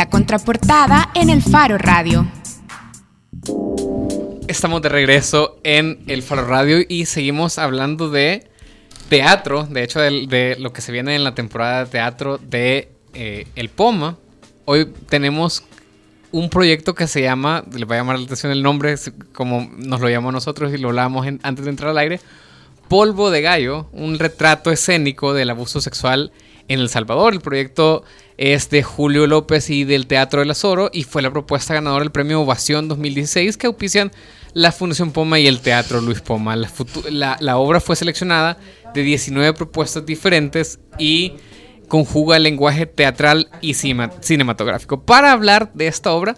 La contraportada en el Faro Radio. Estamos de regreso en el Faro Radio y seguimos hablando de teatro, de hecho de, lo que se viene en la temporada de teatro de eh, El Poma. Hoy tenemos un proyecto que se llama, le voy a llamar la atención el nombre, como nos lo llamamos nosotros y lo hablábamos antes de entrar al aire, Polvo de Gallo, un retrato escénico del abuso sexual en El Salvador. El proyecto es de Julio López y del Teatro del Azoro y fue la propuesta ganadora del premio Ovación 2016 que auspician la Fundación Poma y el Teatro Luis Poma. La, la obra fue seleccionada de 19 propuestas diferentes y conjuga el lenguaje teatral y cinematográfico. Para hablar de esta obra,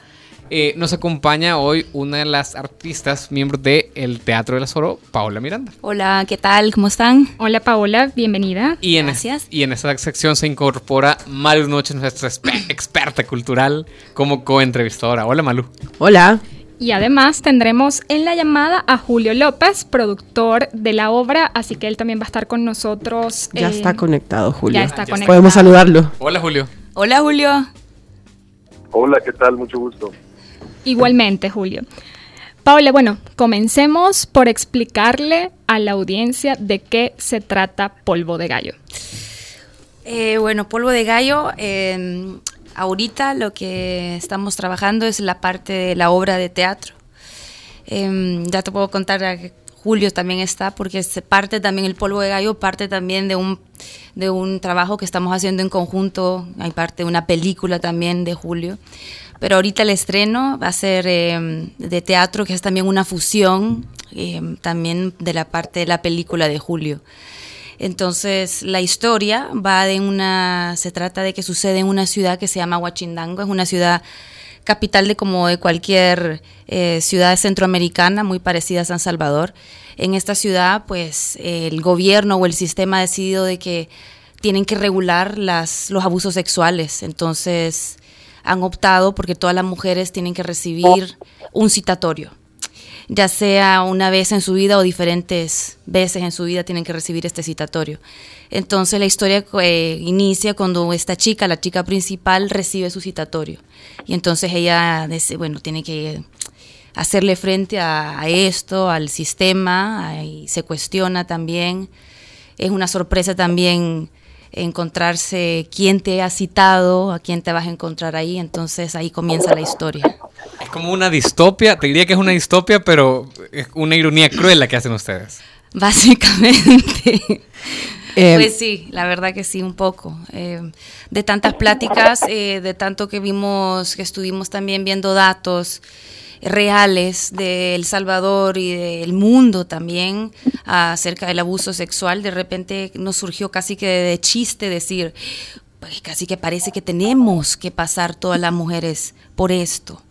eh, nos acompaña hoy una de las artistas, miembros del Teatro del Azoro, Paola Miranda. Hola, ¿qué tal? ¿Cómo están? Hola, Paola, bienvenida. Y en Gracias. y en esta sección se incorpora Malu Noche, nuestra experta cultural, como co-entrevistadora. Hola, Malu. Hola. Y además tendremos en la llamada a Julio López, productor de la obra, así que él también va a estar con nosotros. Ya está eh, conectado, Julio. Ya está conectado. Podemos saludarlo. Hola, Julio. Hola, Julio. Hola, ¿qué tal? Mucho gusto. Igualmente, Julio. Paula, bueno, comencemos por explicarle a la audiencia de qué se trata Polvo de Gallo. Eh, bueno, Polvo de Gallo eh, ahorita lo que estamos trabajando es la parte de la obra de teatro. Em, ya te puedo contar que Julio también está, porque es parte también el polvo de gallo, parte también de un, de un trabajo que estamos haciendo en conjunto, hay parte de una película también de Julio. Pero ahorita el estreno va a ser em, de teatro, que es también una fusión em, también de la parte de la película de Julio. Entonces, la historia va de una, se trata de que sucede en una ciudad que se llama Huachindango, es una ciudad capital de como de cualquier eh, ciudad centroamericana, muy parecida a San Salvador. En esta ciudad, pues, el gobierno o el sistema ha decidido de que tienen que regular los abusos sexuales. Entonces, han optado porque todas las mujeres tienen que recibir un citatorio ya sea una vez en su vida o diferentes veces en su vida tienen que recibir este citatorio. Entonces la historia eh, inicia cuando esta chica, la chica principal, recibe su citatorio. Y entonces ella, bueno, tiene que hacerle frente a, esto, al sistema, y se cuestiona también. Es una sorpresa también encontrarse quién te ha citado, a quién te vas a encontrar ahí, entonces ahí comienza la historia. Es como una distopia, te diría que es una distopia, pero es una ironía cruel la que hacen ustedes. Básicamente. Eh, pues sí, la verdad que sí, un poco. Eh, de tantas pláticas, eh, de tanto que vimos, que estuvimos también viendo datos reales de El Salvador y del mundo también acerca del abuso sexual, de repente nos surgió casi que de chiste decir, pues casi que parece que tenemos que pasar todas las mujeres por esto.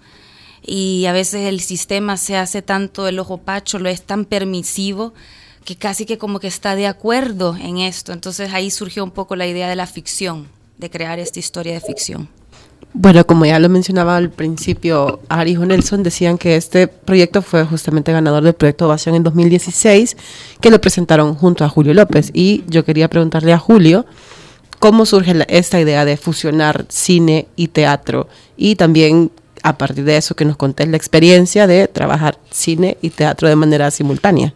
Y a veces el sistema se hace tanto el ojo pacho, lo es tan permisivo que casi que como que está de acuerdo en esto. Entonces ahí surgió un poco la idea de la ficción, de crear esta historia de ficción. Bueno, como ya lo mencionaba al principio, Ari y Nelson decían que este proyecto fue justamente ganador del proyecto Ovación en 2016, que lo presentaron junto a Julio López. Y yo quería preguntarle a Julio cómo surge esta idea de fusionar cine y teatro y también a partir de eso que nos contés la experiencia de trabajar cine y teatro de manera simultánea.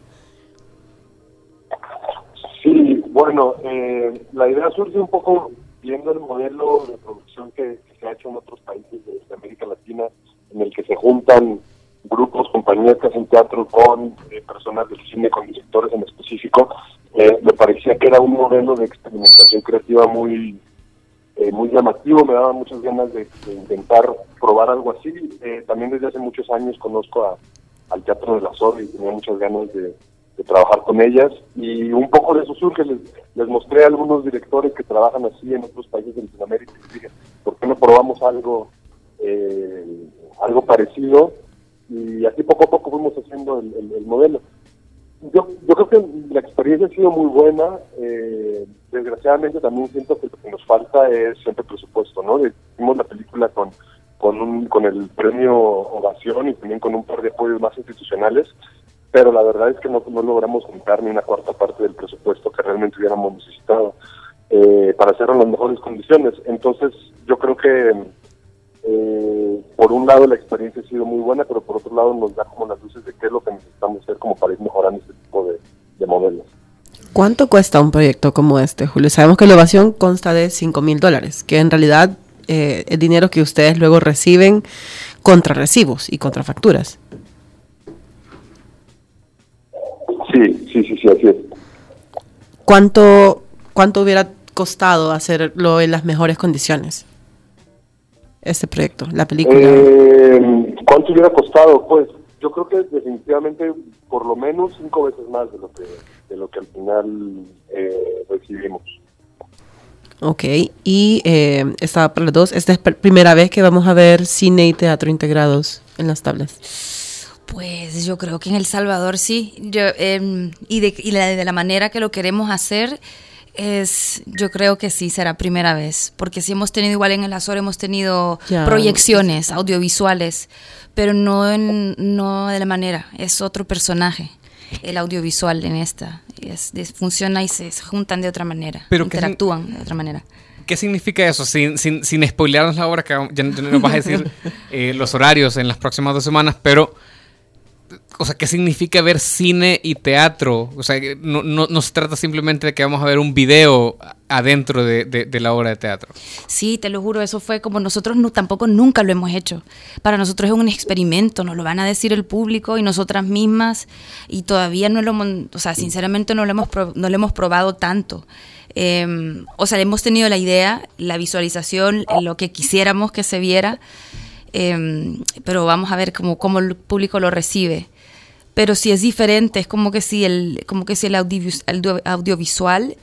Sí, bueno, eh, la idea surge un poco viendo el modelo de producción que, se ha hecho en otros países de, América Latina, en el que se juntan grupos, compañías que hacen teatro con eh, personas del cine, con directores en específico, eh, me parecía que era un modelo de experimentación creativa muy eh, muy llamativo, me daba muchas ganas de, intentar probar algo así. también desde hace muchos años conozco al Teatro de la Sol y tenía muchas ganas de, trabajar con ellas. Y un poco de eso surge, les, les mostré a algunos directores que trabajan así en otros países de Latinoamérica y dije, ¿por qué no probamos algo, eh, algo parecido? Y así poco a poco fuimos haciendo el, modelo. Yo, yo creo que la experiencia ha sido muy buena, eh, desgraciadamente también siento que lo que nos falta es siempre presupuesto, ¿no? Hicimos la película con, con, un, con el premio Ovación y también con un par de apoyos más institucionales, pero la verdad es que no, logramos juntar ni una cuarta parte del presupuesto que realmente hubiéramos necesitado eh, para hacerlo en las mejores condiciones. Entonces, yo creo que por un lado la experiencia ha sido muy buena, pero por otro lado nos da como las luces de qué es lo que necesitamos hacer como para ir mejorando este tipo de, de modelos. ¿Cuánto cuesta un proyecto como este, Julio? Sabemos que la ovación consta de 5 mil dólares, que en realidad eh, es dinero que ustedes luego reciben contra recibos y contra facturas. Sí, sí, sí, sí, así es. ¿Cuánto, ¿Cuánto hubiera costado hacerlo en las mejores condiciones? Este proyecto, la película. Eh, ¿Cuánto hubiera costado? Pues yo creo que definitivamente por lo menos cinco veces más de lo que, de lo que al final eh, recibimos. Ok, y eh, estaba para los dos. Esta es la primera vez que vamos a ver cine y teatro integrados en las tablas. Pues yo creo que en El Salvador sí. Yo, em, y de, y la- de la manera que lo queremos hacer es, yo creo que sí será primera vez. Porque sí hemos tenido, igual en el Azor hemos tenido Ya. proyecciones audiovisuales, pero no, en, no de la manera. Es otro personaje, el audiovisual en esta. Es, es- funciona y se, se juntan de otra manera. Pero ¿qué sin- interactúan de otra manera. ¿Qué significa eso? Sin, sin, sin spoilearnos la obra, que ya, ya nos vas a decir eh, los horarios en las próximas dos semanas, pero, o sea, ¿qué significa ver cine y teatro? O sea, no, no, se trata simplemente de que vamos a ver un video adentro de, de- la obra de teatro. Sí, te lo juro, eso fue como nosotros no, tampoco nunca lo hemos hecho. Para nosotros es un experimento, nos lo van a decir el público y nosotras mismas y todavía no lo hemos, o sea, sinceramente no lo hemos, no lo hemos probado tanto. Eh, o sea, hemos tenido la idea, la visualización, lo que quisiéramos que se viera, eh, pero vamos a ver cómo, cómo el público lo recibe. Pero si es diferente, es como que si el, como que si el audiovisual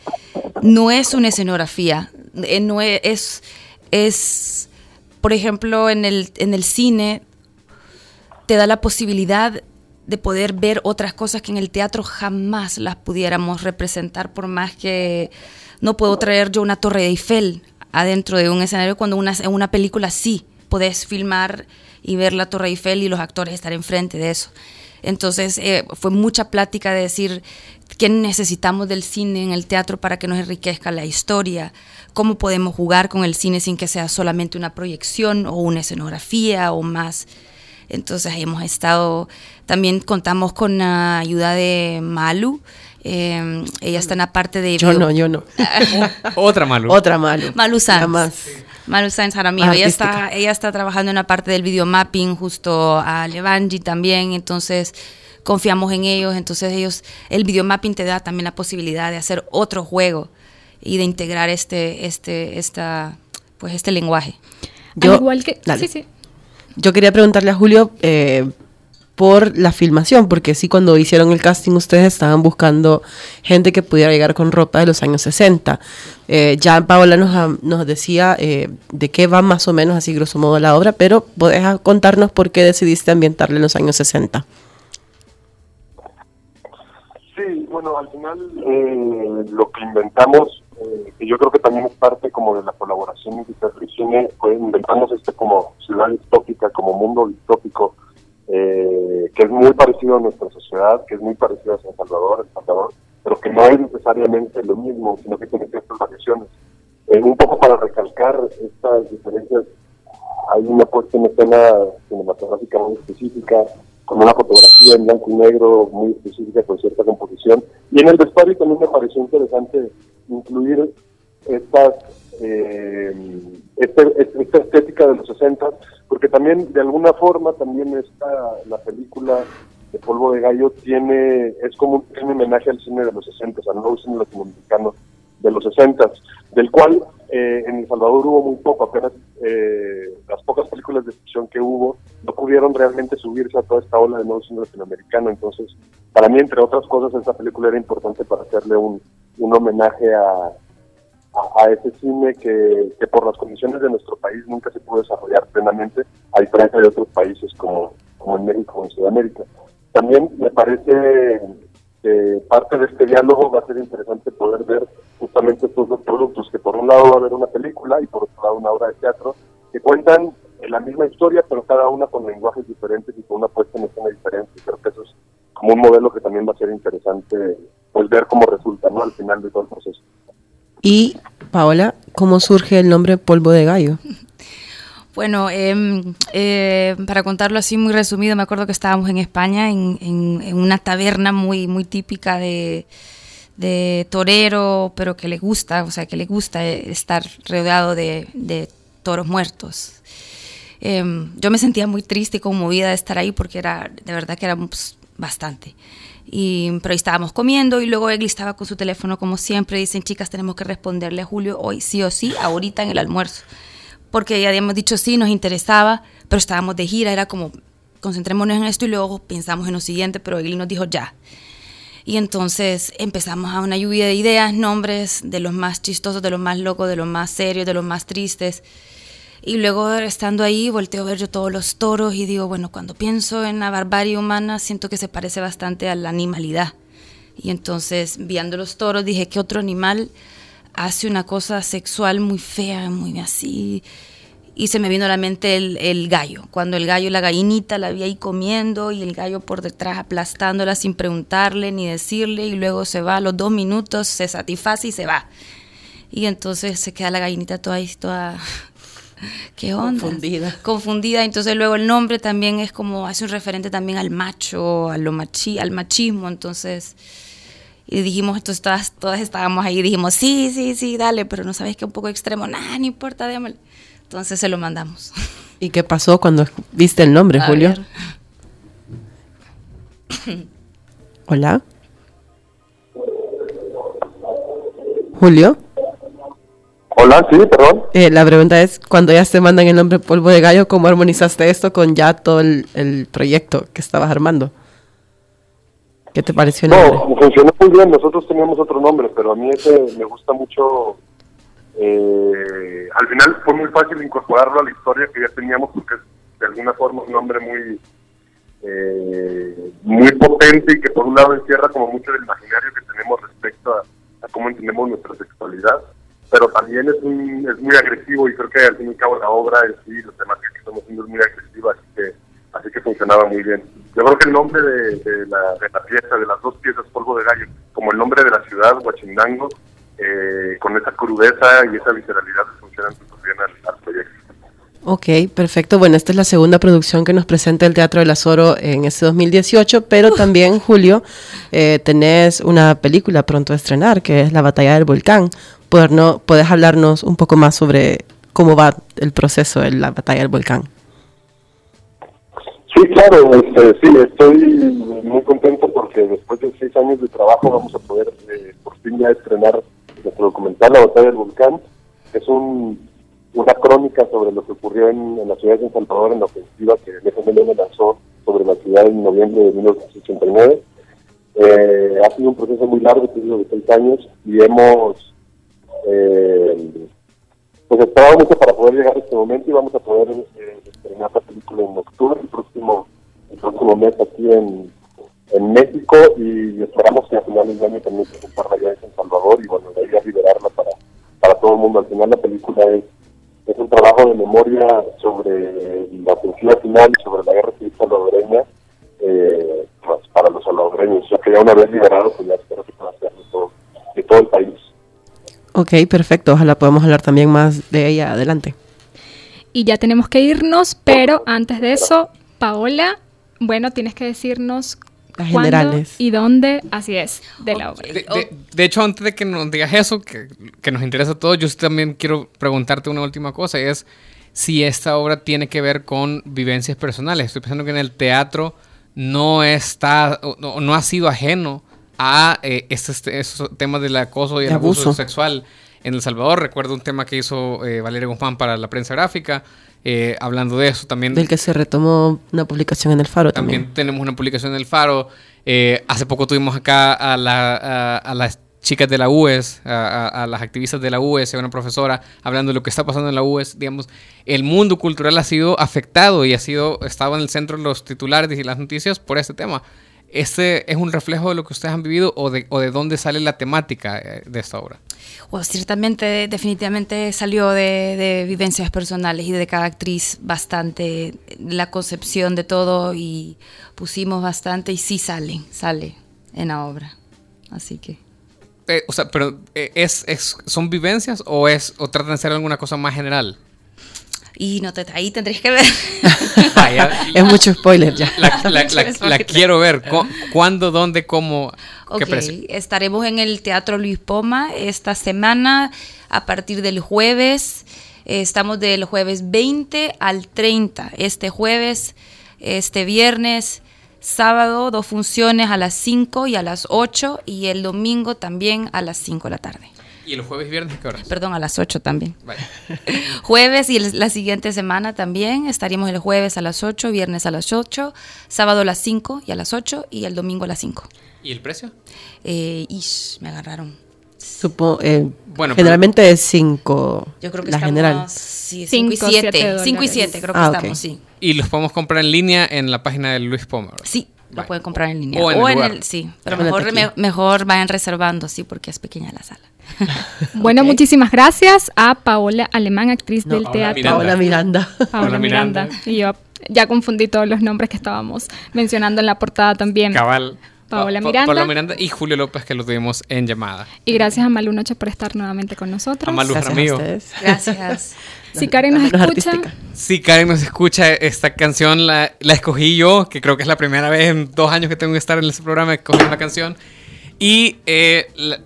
no es una escenografía, eh, no es, es, por ejemplo, en el, en el cine te da la posibilidad de poder ver otras cosas que en el teatro jamás las pudiéramos representar, por más que no puedo traer yo una torre de Eiffel adentro de un escenario, cuando una, en una película sí podés filmar y ver la torre Eiffel y los actores estar enfrente de eso. Entonces eh, fue mucha plática de decir qué necesitamos del cine en el teatro para que nos enriquezca la historia, cómo podemos jugar con el cine sin que sea solamente una proyección o una escenografía o más. Entonces hemos estado, también contamos con la ayuda de Malu, eh, ella está en la parte de... Yo no, yo no. Otra Malu. Otra malo. Malu Sanz. Más. Malu Sanz Jaramillo. Ella está, ella está trabajando en la parte del videomapping justo a Levangi también, entonces confiamos en ellos, entonces ellos, el videomapping te da también la posibilidad de hacer otro juego y de integrar este, este, esta, pues este lenguaje. Yo- Al igual que... dale. Sí, sí. Yo quería preguntarle a Julio eh, por la filmación, porque sí, cuando hicieron el casting ustedes estaban buscando gente que pudiera llegar con ropa de los años 60. Eh, ya Paola nos, nos decía eh, de qué va más o menos, así grosso modo, la obra, pero ¿podés contarnos por qué decidiste ambientarle en los años 60? Sí, bueno, al final eh, lo que inventamos, eh, que yo creo que también es parte como de la colaboración entre cine, fue inventamos este como ciudad distópica, como mundo distópico, eh, que es muy parecido a nuestra sociedad, que es muy parecido a San Salvador, El Salvador, pero que no es necesariamente lo mismo, sino que tiene ciertas variaciones. Eh, un poco para recalcar estas diferencias, hay una puesta en escena cinematográfica muy específica, con una fotografía en blanco y negro muy específica, con cierta composición. Y en el vestuario también me pareció interesante incluir estas, eh, este- esta estética de los 60, porque también de alguna forma también esta, la película de Polvo de Gallo tiene, es como un homenaje al cine de los 60, al nuevo cine latinoamericano de los 60, del cual eh, en El Salvador hubo muy poco, apenas eh, las pocas películas de ficción que hubo no pudieron realmente subirse a toda esta ola de nuevo cine latinoamericano. Entonces, para mí, entre otras cosas, esta película era importante para hacerle un, un homenaje a, a, ese cine que, que por las condiciones de nuestro país nunca se pudo desarrollar plenamente, a diferencia de otros países como, como en México o en Sudamérica. También me parece que parte de este diálogo va a ser interesante poder ver justamente estos dos productos, que por un lado va a haber una película y por otro lado una obra de teatro, que cuentan la misma historia, pero cada una con lenguajes diferentes y con una puesta en escena diferente. Creo que eso es como un modelo que también va a ser interesante pues ver cómo resulta ¿no? al final de todo el proceso. Y, Paola, ¿cómo surge el nombre Polvo de Gallo? Bueno, em, eh, para contarlo así muy resumido, me acuerdo que estábamos en España en, una taberna muy, muy típica de, de torero, pero que le gusta, o sea, que le gusta eh, estar rodeado de, de toros muertos. Em, yo me sentía muy triste y conmovida de estar ahí porque era, de verdad que era pues, bastante. Y, pero ahí estábamos comiendo y luego Egli estaba con su teléfono como siempre. Dicen, chicas, tenemos que responderle a Julio hoy sí o sí, ahorita en el almuerzo. Porque ya habíamos dicho sí, nos interesaba, pero estábamos de gira, era como, concentrémonos en esto y luego pensamos en lo siguiente, pero Egli nos dijo ya. Y entonces empezamos a una lluvia de ideas, nombres de los más chistosos, de los más locos, de los más serios, de los más tristes. Y luego estando ahí, volteo a ver yo todos los toros y digo, bueno, cuando pienso en la barbarie humana, siento que se parece bastante a la animalidad. Y entonces, viendo los toros, dije, ¿qué otro animal hace una cosa sexual muy fea, muy así? Y se me vino a la mente el, gallo. Cuando el gallo, la gallinita, la vi ahí comiendo y el gallo por detrás aplastándola sin preguntarle ni decirle. Y luego se va a los dos minutos, se satisface y se va. Y entonces se queda la gallinita toda ahí, toda... ¿Qué onda? Confundida. Confundida. Entonces luego el nombre también es como, hace un referente también al macho, a lo machi, al machismo. Entonces... Y dijimos, entonces todas, todas estábamos ahí, dijimos, sí, sí, sí, dale, pero no sabes que un poco extremo, nada, no importa, démosle. Entonces se lo mandamos. ¿Y qué pasó cuando viste el nombre, A Julio? ver. Hola. Julio, Hola, sí, perdón. eh, la pregunta es, cuando ya te mandan el nombre polvo de gallo, ¿cómo armonizaste esto con ya todo el, el proyecto que estabas armando? ¿Qué te pareció el nombre? No, funcionó muy bien. Nosotros teníamos otro nombre, pero a mí ese me gusta mucho. eh, al final fue muy fácil incorporarlo a la historia que ya teníamos porque es de alguna forma un nombre muy eh, muy potente y que por un lado encierra como mucho del imaginario que tenemos respecto a, a cómo entendemos nuestra sexualidad, pero también es, un- es muy agresivo y creo que al fin y al cabo la obra en sí, los temas que estamos haciendo es muy agresiva, así que, así que funcionaba muy bien. Yo creo que el nombre de, de la, de la pieza, de las dos piezas, Polvo de Gallo, como el nombre de la ciudad, Huachinango, eh, con esa crudeza y esa visceralidad funcionan súper bien al, al proyecto. Ok, perfecto. Bueno, esta es la segunda producción que nos presenta el Teatro del Azoro en este 2018, pero también, Julio, eh, tenés una película pronto a estrenar, que es La Batalla del Volcán. Poder no- ¿Puedes hablarnos un poco más sobre cómo va el proceso de la Batalla del Volcán? Sí, claro, este, sí, estoy muy contento porque después de seis años de trabajo vamos a poder eh, por fin ya estrenar nuestro documental La Batalla del Volcán. Es un, una crónica sobre lo que ocurrió en, la ciudad de San Salvador en la ofensiva que el lanzó sobre la ciudad en noviembre de 1989. Eh, ha sido un proceso muy largo, que de seis años, y hemos eh, pues esperaba mucho para poder llegar a este momento y vamos a poder eh, estrenar la película en octubre, el próximo, el próximo mes aquí en, en México y esperamos que a finales de año también presentarla ya en Salvador y bueno, de ahí a liberarla para, para todo el mundo. Al final la película es, es un trabajo de memoria sobre la ofensiva final, sobre la guerra civil salvadoreña eh, pues, para los salvadoreños, ya que ya una vez liberado, pues ya espero que pueda de todo, de todo el país. Ok, perfecto. Ojalá podamos hablar también más de ella adelante. Y ya tenemos que irnos, pero antes de eso, Paola, bueno, tienes que decirnos Las cuándo generales. y dónde, así es, de la obra. De, de- de hecho, antes de que nos digas eso, que, que nos interesa a todos, yo también quiero preguntarte una última cosa, y es si esta obra tiene que ver con vivencias personales. Estoy pensando que en el teatro no está, o no, no ha sido ajeno a eh, estos, esos temas del acoso y el abuso. abuso. sexual en El Salvador. Recuerdo un tema que hizo eh, Valeria Guzmán para la prensa gráfica, eh, hablando de eso también. Del que se retomó una publicación en el Faro también. También tenemos una publicación en el Faro. Eh, hace poco tuvimos acá a, la- a- a las chicas de la UES, a, a- a las activistas de la UES, a una profesora hablando de lo que está pasando en la UES. Digamos, el mundo cultural ha sido afectado y ha sido estado en el centro de los titulares y las noticias por este tema. ¿Este es un reflejo de lo que ustedes han vivido o de, o de dónde sale la temática eh, de esta obra? Bueno, ciertamente, definitivamente salió de, de vivencias personales y de cada actriz bastante la concepción de todo y pusimos bastante y sí sale, sale en la obra. Así que Eh, o sea, pero eh, ¿es, es, ¿son vivencias o, es, o tratan de ser alguna cosa más general? Y no te, ahí tendréis que ver. Es mucho spoiler ya. la, la- quiero ver. Cu- ¿Cuándo, dónde, cómo? ¿Qué Ok, precio? estaremos en el Teatro Luis Poma esta semana a partir del jueves. Eh, estamos del jueves 20 al 30. Este jueves, este viernes, sábado, dos funciones a las 5 y a las 8 y el domingo también a las 5 de la tarde. ¿Y el jueves y viernes qué horas? Perdón, a las 8 también. Vaya. Jueves y el- la siguiente semana también estaríamos el jueves a las 8, viernes a las 8, sábado a las 5 y a las 8 y el domingo a las 5. ¿Y el precio? Eh, ish, me agarraron. Supongo, eh, Bueno, generalmente es 5 Yo creo que la estamos general. sí, Cinco, 5 y 7. siete 5 y dólares. 7 creo que Ah, estamos, sí. Y los podemos comprar en línea en la página de Luis Poma. ¿verdad? Sí, lo pueden comprar en línea. O en el sí, pero mejor, me- mejor vayan reservando, sí, porque es pequeña la sala. Bueno, muchísimas gracias a Paola Alemán, actriz No, del Paola teatro. Miranda. Paola Miranda. Paola. Miranda. Y yo ya confundí todos los nombres que estábamos mencionando en la portada también. Cabal. Paola Pa- Miranda. Paola Miranda y Julio López que lo tuvimos en llamada. Y gracias a Malu Noche por estar nuevamente con nosotros. A Malu. Gracias a Jaramillo. ustedes. Gracias. Si Karen nos escucha, artística. Si Karen nos escucha, esta canción la, la escogí yo, que creo que es la primera vez en dos años que tengo que estar en este programa escogiendo una canción. Y eh, la-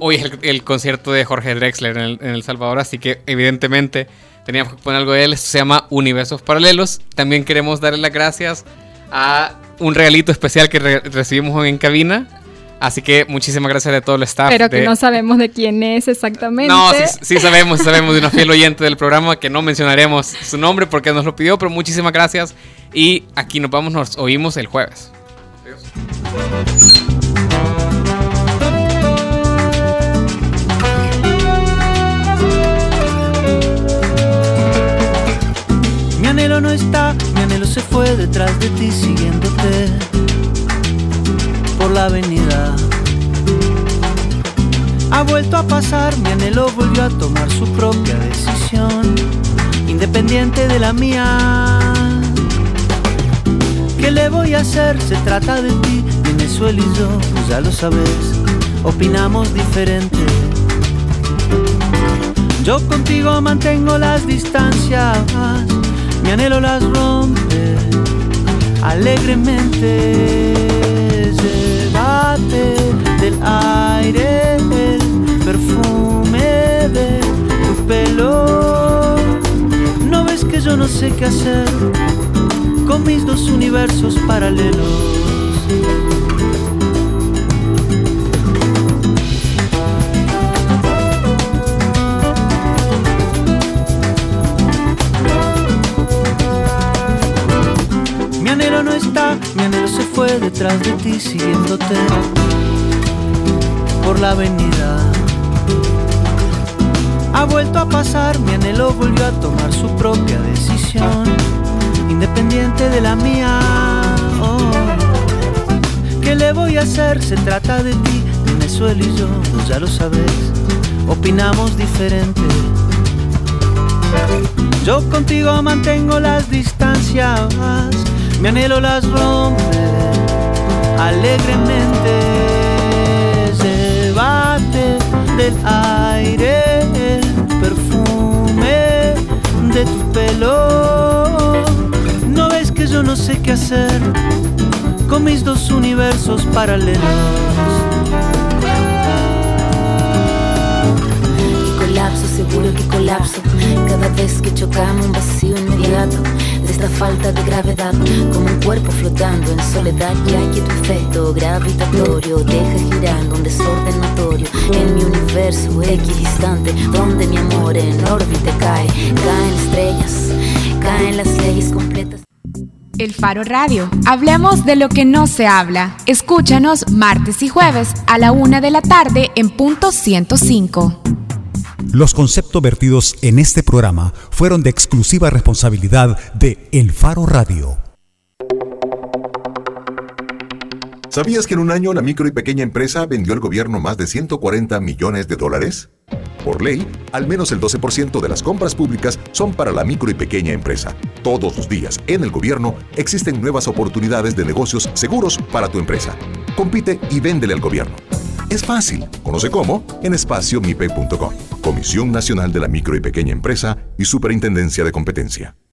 hoy es el, el concierto de Jorge Drexler en el, en El Salvador, así que evidentemente teníamos que poner algo de él. Esto se llama Universos Paralelos. También queremos darle las gracias a un regalito especial que re- recibimos en cabina. Así que muchísimas gracias de todo el staff. pero que de- no sabemos de quién es exactamente. no, sí, sí sabemos, sabemos de una fiel oyente del programa que no mencionaremos su nombre porque nos lo pidió, pero muchísimas gracias. Y aquí nos vamos, nos oímos el jueves. Mi mi anhelo volvió a tomar su propia decisión, independiente de la mía. ¿Qué le voy a hacer? Se trata de ti, él y yo, pues ya lo sabes, opinamos diferente. Yo contigo mantengo las distancias, mi anhelo las rompe alegremente. Llévate no sé qué hacer con mis dos universos paralelos. Mi anhelo no está, mi anhelo se fue detrás de ti siguiéndote por la avenida. Ha vuelto a pasar, mi anhelo volvió a tomar su propia decisión, independiente de la mía. Oh. ¿Qué le voy a hacer? Se trata de ti, él y yo, pues ya lo sabes, opinamos diferente. Yo contigo mantengo las distancias, mi anhelo las rompe alegremente. Llévate del aire de pelo. No ves que yo no sé qué hacer con mis dos universos paralelos. Que colapso, seguro que colapso. Cada vez que chocamos un vacío inmediato de esta falta de gravedad, como un cuerpo flotando en soledad, ya que tu efecto gravitatorio deja girando un desorden notorio en mi universo equidistante, donde mi amor en órbita cae, caen estrellas, caen las leyes completas. El Faro Radio. Hablemos de lo que no se habla. Escúchanos martes y jueves a la una de la tarde en punto 105. Los conceptos vertidos en este programa fueron de exclusiva responsabilidad de El Faro Radio. ¿Sabías que en un año la micro y pequeña empresa vendió al gobierno más de 140 millones de dólares? Por ley, al menos el 12% de las compras públicas son para la micro y pequeña empresa. Todos los días, en el gobierno, existen nuevas oportunidades de negocios seguros para tu empresa. Compite y véndele al gobierno. Es fácil. Conoce cómo en espaciomipe.com. Comisión Nacional de la Micro y Pequeña Empresa y Superintendencia de Competencia.